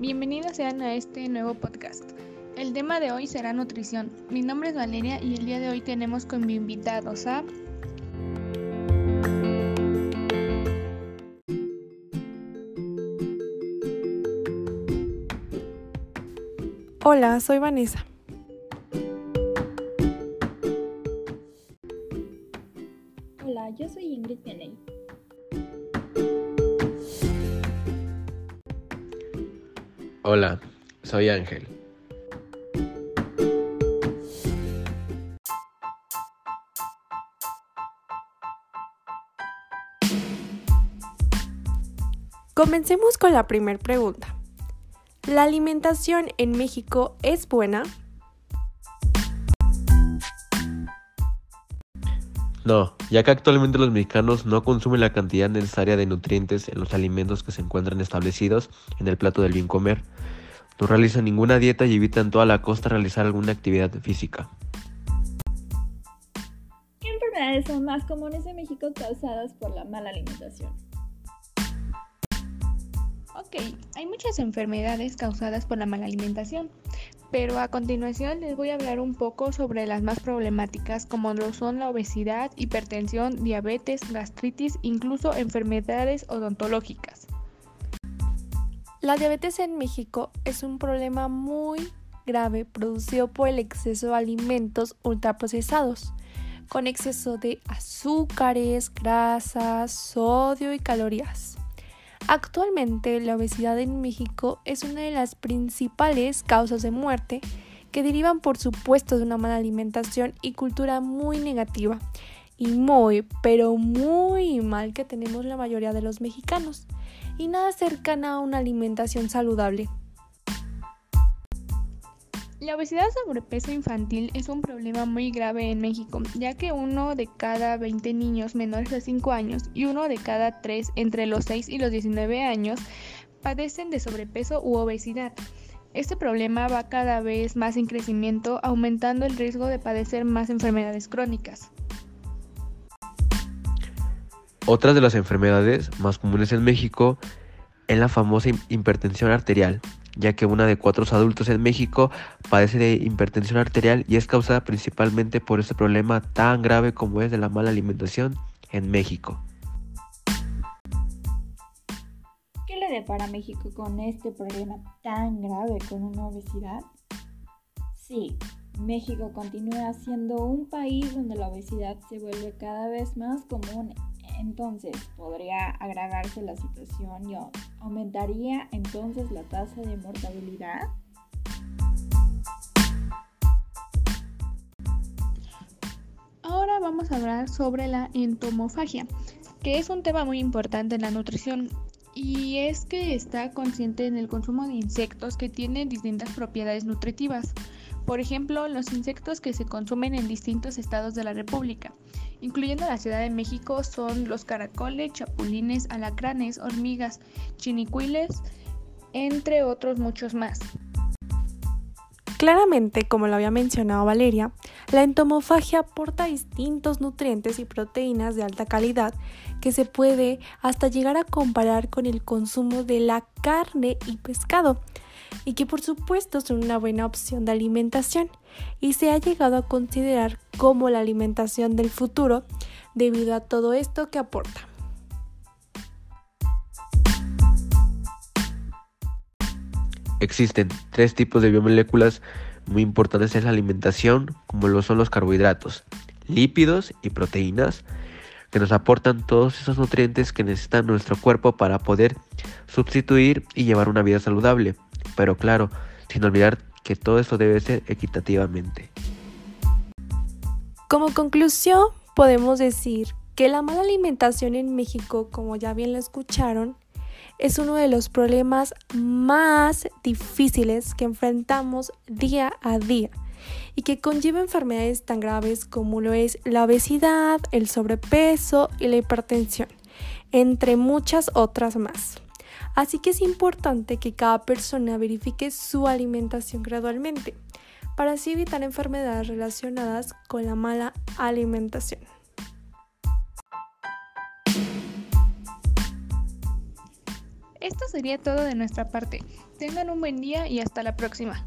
bienvenidos sean a este nuevo podcast. El tema de hoy será nutrición. Mi nombre es Valeria y el día de hoy tenemos con mi invitados a... Hola, soy Vanessa. Hola, yo soy Ingrid Pianey. Hola, soy Ángel. Comencemos con la primera pregunta. ¿La alimentación en México es buena? No, ya que actualmente los mexicanos no consumen la cantidad necesaria de nutrientes en los alimentos que se encuentran establecidos en el plato del bien comer, no realizan ninguna dieta y evitan toda la costa realizar alguna actividad física. ¿Qué enfermedades son más comunes en México causadas por la mala alimentación? Ok, hay muchas enfermedades causadas por la mala alimentación, pero a continuación les voy a hablar un poco sobre las más problemáticas como lo son la obesidad, hipertensión, diabetes, gastritis, incluso enfermedades odontológicas. La diabetes en México es un problema muy grave producido por el exceso de alimentos ultraprocesados, con exceso de azúcares, grasas, sodio y calorías. Actualmente la obesidad en México es una de las principales causas de muerte que derivan por supuesto de una mala alimentación y cultura muy negativa y muy, pero muy mal que tenemos la mayoría de los mexicanos y nada cercana a una alimentación saludable. La obesidad sobrepeso infantil es un problema muy grave en México, ya que uno de cada 20 niños menores de 5 años y uno de cada 3 entre los 6 y los 19 años padecen de sobrepeso u obesidad. Este problema va cada vez más en crecimiento, aumentando el riesgo de padecer más enfermedades crónicas. Otras de las enfermedades más comunes en México es la famosa hipertensión arterial, ya que una de cuatro adultos en México padece de hipertensión arterial y es causada principalmente por este problema tan grave como es de la mala alimentación en México. ¿Qué le depara a México con este problema tan grave con una obesidad? Sí, México continúa siendo un país donde la obesidad se vuelve cada vez más común entonces podría agravarse la situación y aumentaría entonces la tasa de mortalidad. Ahora vamos a hablar sobre la entomofagia, que es un tema muy importante en la nutrición y es que está consciente en el consumo de insectos que tienen distintas propiedades nutritivas. Por ejemplo, los insectos que se consumen en distintos estados de la República incluyendo la Ciudad de México, son los caracoles, chapulines, alacranes, hormigas, chinicuiles, entre otros muchos más. Claramente, como lo había mencionado Valeria, la entomofagia aporta distintos nutrientes y proteínas de alta calidad que se puede hasta llegar a comparar con el consumo de la carne y pescado, y que por supuesto son una buena opción de alimentación y se ha llegado a considerar como la alimentación del futuro debido a todo esto que aporta. Existen tres tipos de biomoléculas muy importantes en la alimentación, como lo son los carbohidratos, lípidos y proteínas, que nos aportan todos esos nutrientes que necesita nuestro cuerpo para poder sustituir y llevar una vida saludable. Pero claro, sin olvidar que todo esto debe ser equitativamente. Como conclusión, podemos decir que la mala alimentación en México, como ya bien lo escucharon, es uno de los problemas más difíciles que enfrentamos día a día y que conlleva enfermedades tan graves como lo es la obesidad, el sobrepeso y la hipertensión, entre muchas otras más. Así que es importante que cada persona verifique su alimentación gradualmente para así evitar enfermedades relacionadas con la mala alimentación. Esto sería todo de nuestra parte. Tengan un buen día y hasta la próxima.